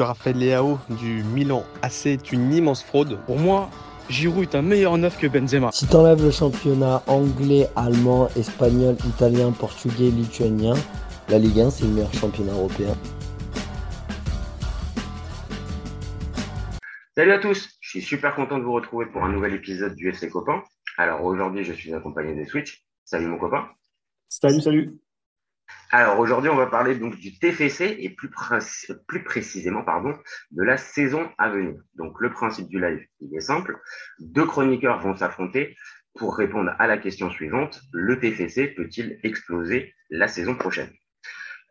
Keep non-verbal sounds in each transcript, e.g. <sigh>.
Raphaël Leao du Milan AC est une immense fraude. Pour moi, Giroud est un meilleur neuf que Benzema. Si t'enlèves le championnat anglais, allemand, espagnol, italien, portugais, lituanien, la Ligue 1 c'est le meilleur championnat européen. Salut à tous, je suis super content de vous retrouver pour un nouvel épisode du FC Copain. Alors aujourd'hui, je suis accompagné de Switch. Salut mon copain. Salut, salut. Alors aujourd'hui, on va parler donc du TFC et plus, plus précisément pardon, de la saison à venir. Donc le principe du live, il est simple. Deux chroniqueurs vont s'affronter pour répondre à la question suivante. Le TFC peut-il exploser la saison prochaine?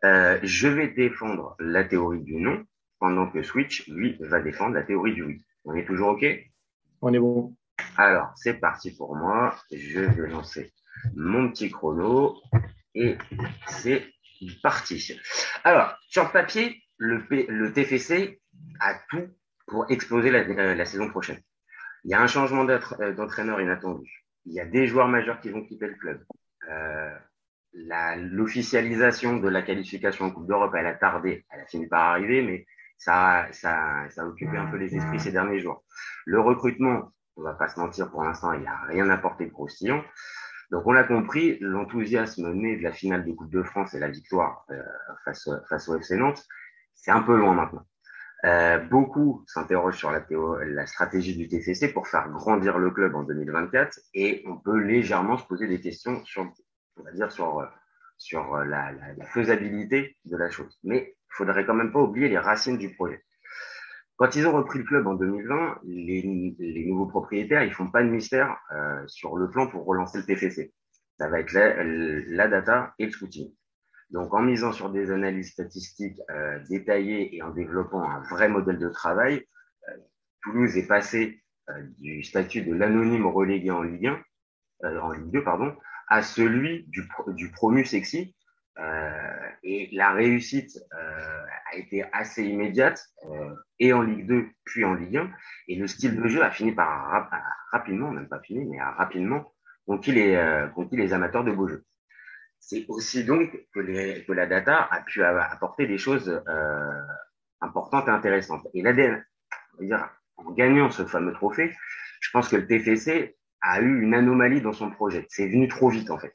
Euh, Je vais défendre la théorie du non, pendant que Switch, lui, va défendre la théorie du oui. On est toujours OK? On est bon. Alors, c'est parti pour moi. Je vais lancer mon petit chrono et c'est parti. Alors, sur le papier, le, le TFC a tout pour exploser la, euh, la, saison prochaine. Il y a un changement euh, d'entraîneur inattendu. Il y a des joueurs majeurs qui vont quitter le club. Euh, L'officialisation de la qualification en Coupe d'Europe, elle a tardé, elle a fini par arriver, mais ça, ça, ça a occupé un peu les esprits ces derniers jours. Le recrutement, on va pas se mentir, pour l'instant, il n'y a rien apporté de croustillant. Donc on l'a compris, l'enthousiasme né de la finale de Coupe de France et la victoire euh, face, face au FC Nantes, c'est un peu loin maintenant. Euh, beaucoup s'interrogent sur la, la, stratégie du TCC pour faire grandir le club en 2024 et on peut légèrement se poser des questions sur, on va dire, sur, sur la, la, la faisabilité de la chose. Mais il faudrait quand même pas oublier les racines du projet. Quand ils ont repris le club en 2020, les, nouveaux propriétaires, ils font pas de mystère euh, sur le plan pour relancer le TFC. Ça va être la, data et le scouting. Donc, en misant sur des analyses statistiques euh, détaillées et en développant un vrai modèle de travail, euh, Toulouse est passé du statut de l'anonyme relégué en Ligue 1, euh, en Ligue 2, pardon, à celui du, du promu sexy, euh, et la réussite euh, a été assez immédiate, euh, et en Ligue 2, puis en Ligue 1. Et le style de jeu a fini par rapidement, même pas fini, mais rapidement conquis les, conquis les amateurs de beaux jeux. C'est aussi donc que, les, que la data a pu apporter des choses importantes et intéressantes. Et l'ADN, en gagnant ce fameux trophée, je pense que le TFC a eu une anomalie dans son projet. C'est venu trop vite en fait.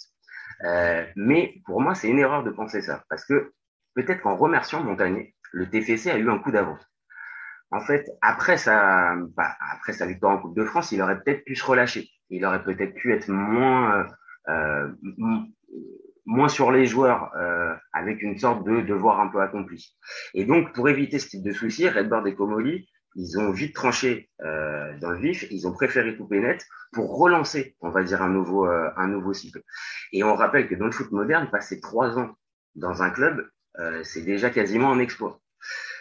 Euh, mais pour moi, c'est une erreur de penser ça, parce que peut-être qu'en remerciant Montagnier, le TFC a eu un coup d'avance. En fait, après sa, bah, après sa victoire en Coupe de France, il aurait peut-être pu se relâcher. Il aurait peut-être pu être moins, euh, moins sur les joueurs, euh, avec une sorte de devoir un peu accompli. Et donc, pour éviter ce type de souci, Redbird et Comoli ils ont vite tranché euh, dans le vif, ils ont préféré couper net pour relancer, on va dire, un nouveau, euh, un nouveau cycle. Et on rappelle que dans le foot moderne, passer trois ans dans un club, euh, c'est déjà quasiment un exploit.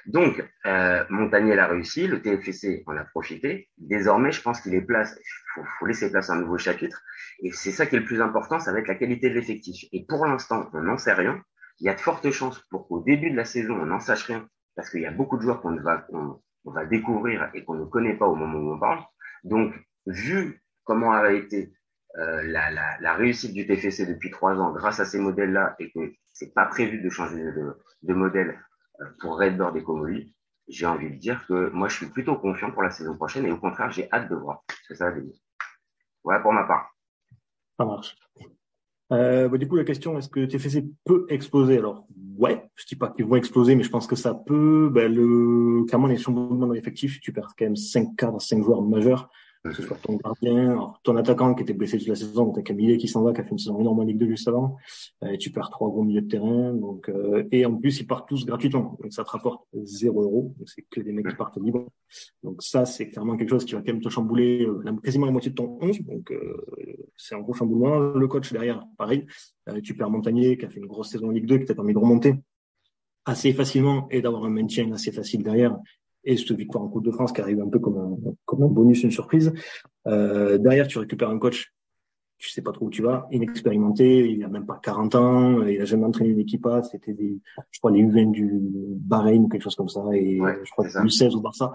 Donc, euh, Montagnier l'a réussi, le TFC en a profité. Désormais, je pense qu'il est place, faut, faut laisser place à un nouveau chapitre. Et c'est ça qui est le plus important, ça va être la qualité de l'effectif. Et pour l'instant, on n'en sait rien. Il y a de fortes chances pour qu'au début de la saison, on n'en sache rien, parce qu'il y a beaucoup de joueurs qu'on ne va, on va découvrir et qu'on ne connaît pas au moment où on parle. Donc, vu comment a été euh, la, réussite du TFC depuis trois ans grâce à ces modèles-là et que c'est pas prévu de changer de, modèle euh, pour Redboard et Comoli, j'ai envie de dire que moi je suis plutôt confiant pour la saison prochaine et au contraire j'ai hâte de voir ce que ça va donner. Voilà pour ma part. Ça marche. Euh, bah, du coup, la question, est-ce que TFC peut exploser? Alors, ouais, je dis pas qu'ils vont exploser, mais je pense que ça peut. Ben, le... Clairement, les changements dans l'effectif, tu perds quand même 5 cadres, 5 joueurs majeurs que ce soit ton gardien, ton attaquant qui était blessé toute la saison, donc t'as Camille qui s'en va, qui a fait une saison énorme en Ligue 2 juste avant, et tu perds trois gros milieux de terrain, donc euh, et en plus ils partent tous gratuitement, donc ça te rapporte zéro euro, donc c'est que des mecs qui partent libres, donc ça c'est clairement quelque chose qui va quand même te chambouler euh, quasiment la moitié de ton 11, donc euh, c'est un gros chamboulement. Le coach derrière, pareil, tu perds Montagnier qui a fait une grosse saison en Ligue 2, qui t'a permis de remonter assez facilement et d'avoir un maintien assez facile derrière et cette victoire en Coupe de France qui arrive un peu comme un, comme un bonus, une surprise. Euh, derrière, tu récupères un coach, tu sais pas trop où tu vas, inexpérimenté, il a même pas 40 ans, il a jamais entraîné une équipe A, c'était des, je crois, les U20 du Bahreïn ou quelque chose comme ça, et je crois que U16 au Barça.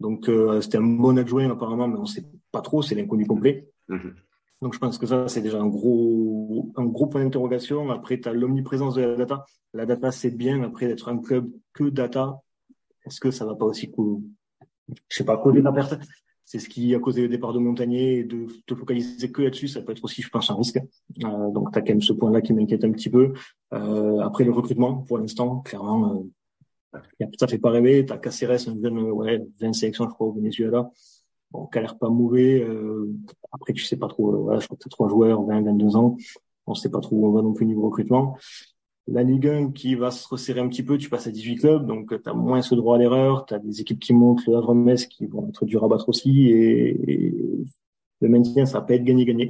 Donc euh, c'était un bon adjoint apparemment, mais on sait pas trop, c'est l'inconnu complet. Mm-hmm. Donc je pense que ça, c'est déjà un gros, un gros point d'interrogation. Après, tu as l'omniprésence de la data. La data, c'est bien. Après, d'être un club que data, est-ce que ça va pas aussi, je sais pas, causer la perte c'est ce qui a causé le départ de Montagnier et de te focaliser que là-dessus, ça peut être aussi, je pense, un risque. Euh, donc, tu as quand même ce point-là qui m'inquiète un petit peu. Euh, après, le recrutement, pour l'instant, clairement, euh, ça fait pas rêver. Tu as Caceres, un jeune, ouais, 20 sélections, je crois, au Venezuela. Bon, qui a l'air pas mauvais. Euh, après, tu sais pas trop, euh, voilà, je crois que tu trois joueurs, 20, 22 ans. On sait pas trop où on va non plus niveau recrutement. La Ligue 1 qui va se resserrer un petit peu, tu passes à 18 clubs, donc tu as moins ce droit à l'erreur, tu as des équipes qui montent, le Havre Metz qui vont être dur à battre aussi, et, le maintien, ça va pas être gagné-gagné.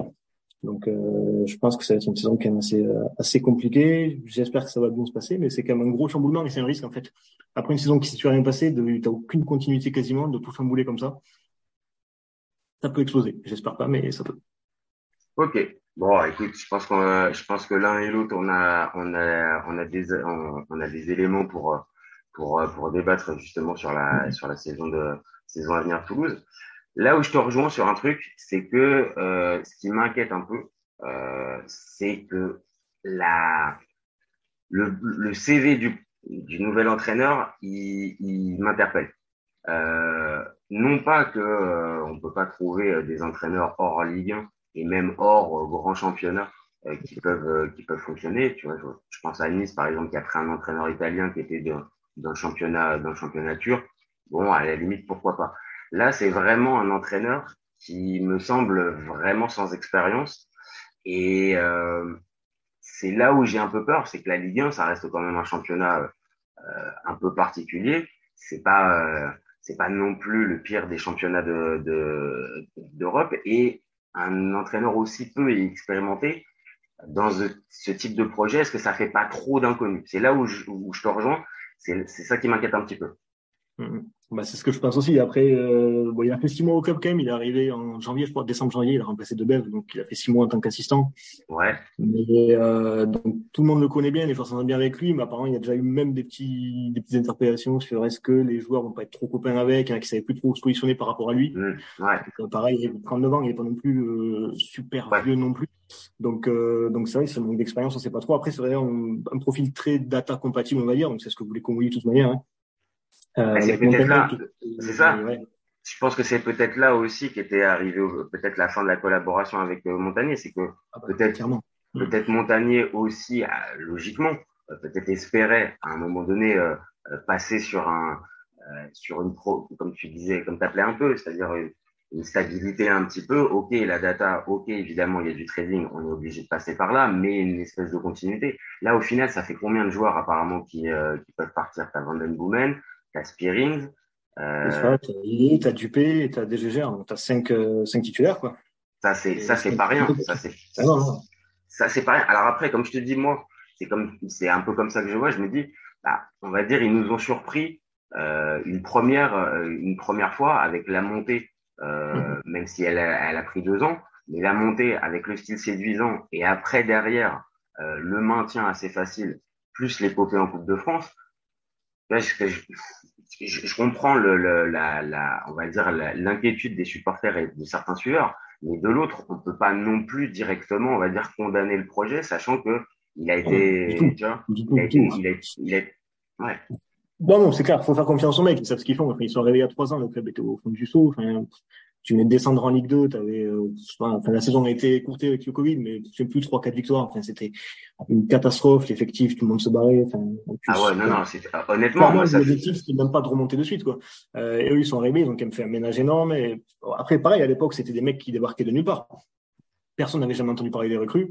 Donc euh, je pense que ça va être une saison quand même assez, euh, assez compliquée. J'espère que ça va bien se passer, mais c'est quand même un gros chamboulement et c'est un risque en fait. Après une saison qui s'est passée, tu n'as aucune continuité quasiment, de tout chambouler comme ça. Ça peut exploser. J'espère pas, mais ça peut. Ok. Bon, écoute, je pense je pense que l'un et l'autre, on a, on a, on a des, on, a des éléments pour, pour, pour débattre justement sur la, sur la saison de, saison à venir Toulouse. Là où je te rejoins sur un truc, c'est que euh, ce qui m'inquiète un peu, euh, c'est que la, le, le CV du, du nouvel entraîneur, il, il m'interpelle. Euh, non pas que euh, on peut pas trouver des entraîneurs hors Ligue 1 et même hors grand championnat euh, qui peuvent euh, qui peuvent fonctionner. Tu vois, je, pense à Nice par exemple qui a pris un entraîneur italien qui était dans championnat dans le championnat turc. Bon, à la limite pourquoi pas. Là, c'est vraiment un entraîneur qui me semble vraiment sans expérience et euh, c'est là où j'ai un peu peur, c'est que la Ligue 1, ça reste quand même un championnat un peu particulier. C'est pas c'est pas non plus le pire des championnats de d'Europe et un entraîneur aussi peu expérimenté dans ce, type de projet, est-ce que ça fait pas trop d'inconnus? C'est là où je, te rejoins. C'est ça qui m'inquiète un petit peu. Mmh. Bah, c'est ce que je pense aussi. Après, euh, bon, il a fait six mois au club quand même. Il est arrivé en janvier, je crois, décembre, janvier. Il a remplacé Debev, donc il a fait six mois en tant qu'assistant. Ouais. Mais euh, donc tout le monde le connaît bien, les joueurs s'entendent bien avec lui. Mais apparemment, il y a déjà eu même des petits, des petites interpellations sur est-ce que les joueurs vont pas être trop copains avec, hein, qui savaient plus trop où se positionner par rapport à lui. Mmh. Ouais. Donc, euh, pareil, il a 39 ans, il est pas non plus euh, super vieux non plus. Donc, euh, donc c'est vrai, c'est un manque d'expérience, on sait pas trop. Après, c'est vrai, un, un, profil très data compatible, on va dire. Donc, c'est ce que vous voulez qu'on de toute manière. Hein. Euh, c'est peut-être là, c'est ça. Je pense que c'est peut-être là aussi qu'était arrivé peut-être la fin de la collaboration avec euh, Montagnier, c'est que ah bah, peut-être mm. peut-être Montagnier aussi, euh, logiquement, peut-être espérait à un moment donné passer sur un sur une pro, comme tu disais, comme tu appelais un peu, c'est-à-dire une, stabilité un petit peu. Ok, la data, ok, évidemment, il y a du trading, on est obligé de passer par là, mais une espèce de continuité. Là, au final, ça fait combien de joueurs apparemment qui, qui peuvent partir? T'as Vanden Boomen, t'as Spearing. Euh... T'as Dupé, t'as DGG, donc t'as cinq, euh, cinq titulaires, quoi. Ça, c'est, ça, c'est pas rien. Ça, c'est, <laughs> ça, ça c'est pas rien. Alors après, comme je te dis, moi, c'est comme, c'est un peu comme ça que je vois. Je me dis, bah, on va dire, ils nous ont surpris euh, une première, euh, une première fois avec la montée, euh, mm-hmm. même si elle a, elle a pris deux ans, mais la montée avec le style séduisant et après derrière euh, le maintien assez facile, plus l'épopée en Coupe de France. Là, je, je, je comprends le, le, la, la, on va dire l'inquiétude des supporters et de certains sueurs, mais de l'autre, on peut pas non plus directement, on va dire, condamner le projet, sachant que il a été, tu vois, il a été. Bon, non, c'est clair, faut faire confiance aux mecs, ils savent ce qu'ils font. Enfin, ils sont réveillés à trois ans, le club était au fond du saut. Enfin, tu venais de descendre en Ligue 2, avais, euh, enfin, la saison a été écourtée avec le Covid, mais c'est plus trois, quatre victoires. Enfin, c'était une catastrophe, l'effectif, tout le monde se barrait. Enfin, ah ouais, non, non, c'est, honnêtement, moi, l'objectif, c'était même pas de remonter de suite, quoi. Euh, et eux, ils sont arrivés, ils ont quand même fait un ménage énorme. Et après, pareil, à l'époque, c'était des mecs qui débarquaient de nulle part. Personne n'avait jamais entendu parler des recrues.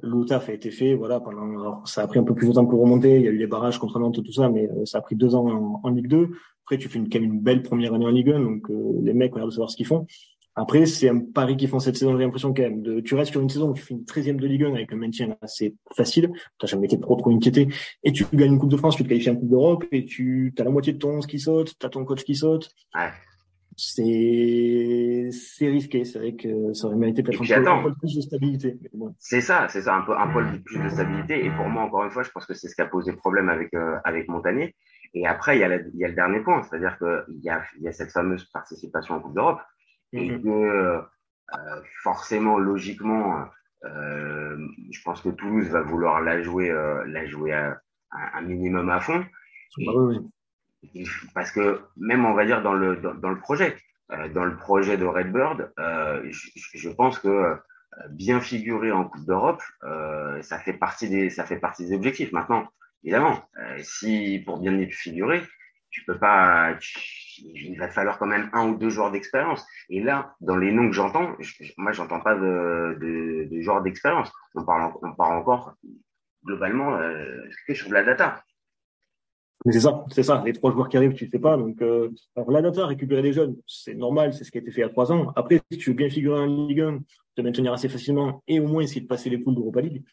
Le taf a été fait, voilà, pendant, alors, ça a pris un peu plus de temps pour remonter. Il y a eu les barrages contre Nantes, tout ça, mais euh, ça a pris deux ans en, en Ligue 2. Après, tu fais une, quand même une belle première année en Ligue 1, donc euh, les mecs ont l'air de savoir ce qu'ils font. Après, c'est un pari qu'ils font cette saison, j'ai l'impression quand même. De, tu restes sur une saison où tu fais une 13e de Ligue 1 avec un maintien assez facile, tu jamais été trop trop inquiété, et tu gagnes une Coupe de France, tu te qualifies en Coupe d'Europe, et tu as la moitié de ton 11 qui saute, tu as ton coach qui saute. Ouais. C'est c'est risqué, c'est vrai que ça aurait mérité peut-être un, peu plus de stabilité. Bon. C'est ça, c'est ça, un peu un peu plus de stabilité. Et pour moi, encore une fois, je pense que c'est ce qui a posé problème avec euh, avec Montagnier. Et après, il y a, il y a le dernier point, c'est-à-dire qu'il y a, il y a cette fameuse participation en Coupe d'Europe et mhm. que euh, forcément, logiquement, euh, je pense que Toulouse va vouloir la jouer, euh, la jouer à, un minimum à fond. Ah oui, oui. parce que même on va dire dans le dans, le projet, dans le projet de Redbird, je, je, pense que bien figurer en Coupe d'Europe, ça fait partie des ça fait partie des objectifs. Maintenant, évidemment, si pour bien figurer, tu peux pas, il va te falloir quand même un ou deux joueurs d'expérience. Et là, dans les noms que j'entends, moi, j'entends pas de, joueurs d'expérience. On parle, encore globalement euh, sur de la data. Mais c'est ça, c'est ça. Les trois joueurs qui arrivent, tu ne sais pas. Donc, euh, alors la data, récupérer des jeunes, c'est normal, c'est ce qui a été fait il y a trois ans. Après, si tu veux bien figurer en Ligue 1, te maintenir assez facilement et au moins essayer de passer les poules d'Europa League,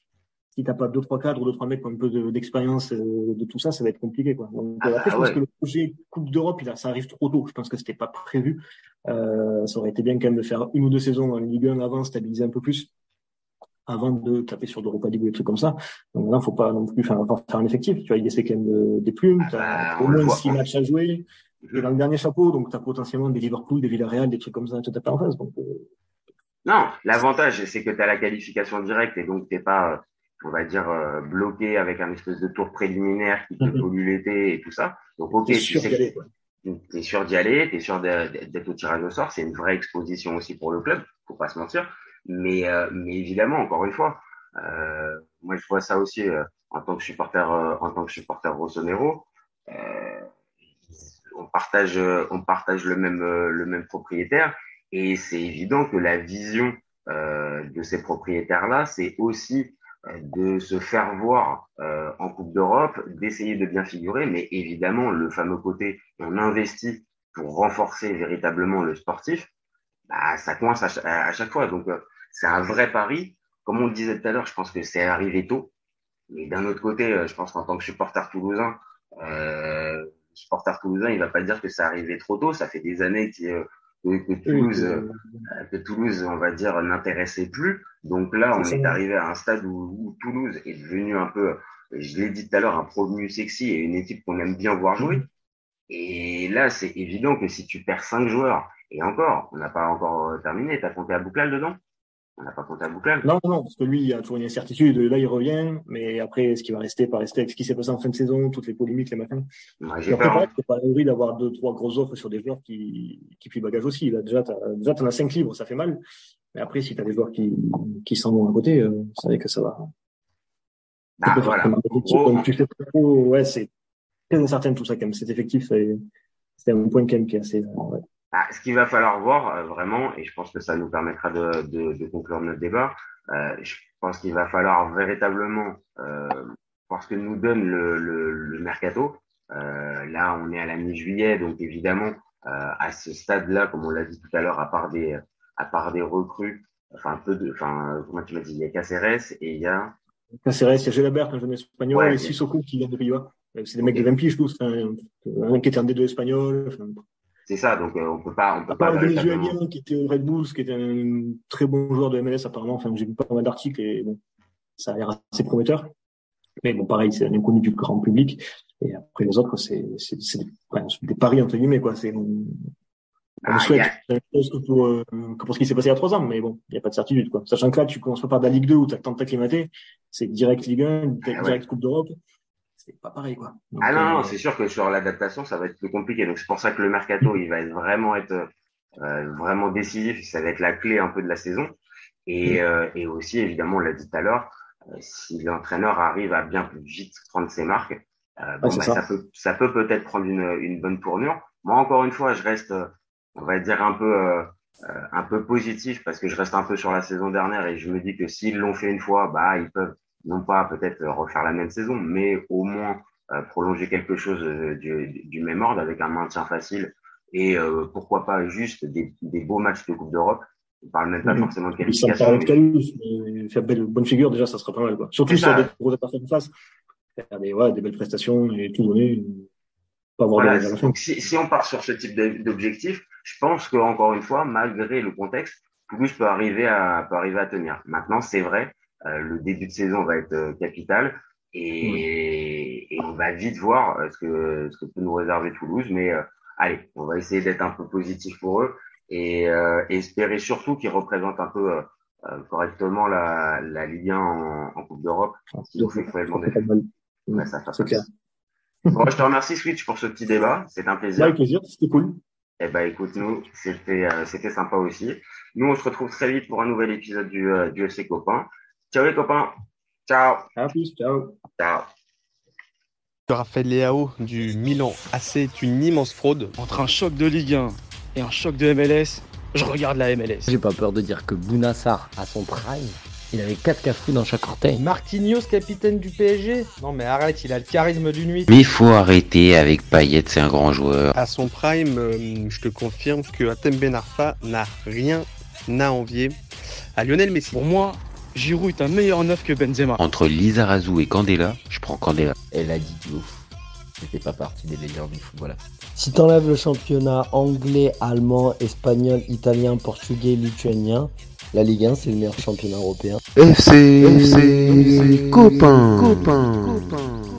si t'as pas deux trois cadres ou deux trois mecs qui ont un peu d'expérience euh, de, tout ça, ça va être compliqué quoi. Donc, ah, après, je pense que le projet Coupe d'Europe, il a, ça arrive trop tôt. Je pense que c'était pas prévu. Euh, ça aurait été bien quand même de faire une ou deux saisons en Ligue 1 avant, stabiliser un peu plus avant de taper sur l'Europa League ou des trucs comme ça. Donc là, faut pas non plus faire, faire un effectif. Tu vois, il essaie quand même des plumes. Tu as au moins six matchs à jouer. Et dans le dernier chapeau, donc tu as potentiellement des Liverpool, des Villarreal, des trucs comme ça, tu taper en face. Donc, euh, Non, l'avantage, c'est que tu as la qualification directe et donc t'es pas, euh, on va dire, euh, bloqué avec un espèce de tour préliminaire qui te mm-hmm. pollue l'été et tout ça. Donc ok, tu sûr sais aller, es sûr d'y aller, tu es sûr d'être au tirage au sort. C'est une vraie exposition aussi pour le club, faut pas se mentir. Mais, euh, mais évidemment, encore une fois, euh, moi je vois ça aussi en tant que supporter, en tant que supporter Rossonero. on partage, on partage le même, le même propriétaire, et c'est évident que la vision de ces propriétaires-là, c'est aussi de se faire voir euh, en Coupe d'Europe, d'essayer de bien figurer, mais évidemment le fameux côté on investit pour renforcer véritablement le sportif, bah, ça coince à, chaque fois. Donc c'est un vrai pari. Comme on le disait tout à l'heure, je pense que c'est arrivé tôt. Mais d'un autre côté, euh, je pense qu'en tant que supporter toulousain, euh, supporter toulousain, il va pas dire que c'est arrivé trop tôt. Ça fait des années euh, que, Toulouse, euh, que Toulouse, on va dire, n'intéressait plus. Donc là, on est, arrivé à un stade où, Toulouse est devenu un peu, je l'ai dit tout à l'heure, un provenu sexy et une équipe qu'on aime bien voir jouer. Et là, c'est évident que si tu perds cinq joueurs, et encore, on n'a pas encore terminé, t'as compté à Bouclal dedans? On n'a pas compté à. Non, non, parce que lui, il y a toujours une incertitude. Là, il revient, mais après, ce qui va rester, pas rester? Avec ce qui s'est passé en fin de saison, toutes les polémiques, les machins? Ouais, j'ai peur. Hein. C'est pas l'envie d'avoir deux, trois grosses offres sur des joueurs qui, qui plient bagage aussi. Là, déjà, t'as, déjà, t'en as cinq livres, ça fait mal. Mais après, si t'as des joueurs qui, qui s'en vont à côté, euh, c'est vrai que ça va. Bah, voilà. Donc, tu sais pas trop, ouais, c'est très incertain tout ça, quand même. Cet effectif, c'est un point, quand même, qui est assez, ouais. Ah, ce qu'il va falloir voir euh, vraiment, et je pense que ça nous permettra de, de, de conclure notre débat, euh, je pense qu'il va falloir véritablement euh, voir ce que nous donne le, le, le mercato. Euh, là, on est à la mi-juillet, donc évidemment, euh, à ce stade-là, comme on l'a dit tout à l'heure, à part des à part des recrues, enfin un peu de, enfin comment tu m'as dit, il y a Caceres et il y a Caceres, il y a Gelabert, un jeune espagnol, ouais, et Sissoko qui vient de Pays-Bas. C'est des mecs de 20 piges tous, un, un qui était un des deux espagnols. Enfin, c'est ça, donc euh, on peut pas, on peut pas. Un Vénézuélien qui était au Red Bulls, qui était un très bon joueur de MLS apparemment. Enfin, j'ai vu pas mal d'articles et bon, ça a l'air assez prometteur. Mais bon, pareil, c'est un inconnu du grand public. Et après les autres, c'est c'est des, des, paris entre guillemets quoi. C'est on, ah, souhaite a... que pour, euh, que pour ce qui s'est passé il y a trois ans, mais bon, il n'y a pas de certitude quoi. Sachant que là, tu commences pas par de la Ligue 2 où tu as le temps de t'acclimater, c'est direct Ligue 1, direct, ah, Coupe d'Europe c'est pas pareil quoi. ah non, euh, c'est sûr que sur l'adaptation, ça va être plus compliqué. Donc c'est pour ça que le mercato, il va être vraiment être euh, vraiment décisif. Ça va être la clé un peu de la saison. Et, mm. euh, et aussi, évidemment, on l'a dit tout à l'heure, si l'entraîneur arrive à bien plus vite prendre ses marques, euh, bon, bah, ça. ça. peut ça peut peut-être prendre une, une bonne tournure. Moi, encore une fois, je reste, on va dire un peu un peu positif parce que je reste un peu sur la saison dernière et je me dis que s'ils l'ont fait une fois, bah ils peuvent non pas peut-être refaire la même saison, mais au moins euh, prolonger quelque chose euh, du, du, même ordre avec un maintien facile et euh, pourquoi pas juste des, des, beaux matchs de Coupe d'Europe. On parle même pas forcément de qualification. Ça mais faire belle, bonne figure déjà, ça sera pas mal. Quoi. Surtout sur des gros adversaires en face, faire des, ouais, des belles prestations et tout donner. Pas avoir voilà, donc si, si, on part sur ce type d'objectif, je pense que encore une fois, malgré le contexte, Toulouse peut arriver à peut arriver à tenir. Maintenant, c'est vrai, le début de saison va être euh, capital et, et, on va vite voir euh, ce que, ce que peut nous réserver Toulouse. Mais allez, on va essayer d'être un peu positif pour eux et espérer surtout qu'ils représentent un peu correctement la, la Ligue 1 en, en Coupe d'Europe. Ah, clair. Bon, je te remercie Switch pour ce petit débat, c'est un plaisir. Avec plaisir, c'était cool. Eh ben écoute, nous, c'était euh, c'était sympa aussi. Nous, on se retrouve très vite pour un nouvel épisode du, euh, du FC Copain. Ciao les copains. Ciao. À plus, ciao. Ciao. Raphaël Leao du Milan AC est une immense fraude. Entre un choc de Ligue 1 et un choc de MLS, je regarde la MLS. J'ai pas peur de dire que Bounassar, à son prime, il avait 4 cafous dans chaque orteil. Marquinhos, capitaine du PSG Non mais arrête, il a le charisme d'une nuit. Mais il faut arrêter avec Payet, c'est un grand joueur. À son prime, euh, je te confirme que Atem Ben Arfa n'a rien à envier à Lionel Messi. Pour moi, Giroud est un meilleur neuf que Benzema. Entre Lizarazu et Candela, je prends Candela. Elle a dit de ouf. C'était pas partie des légendes du football. Si t'enlèves le championnat anglais, allemand, espagnol, italien, portugais, lituanien, la Ligue 1 c'est le meilleur championnat européen. FC, FC, copain, copain.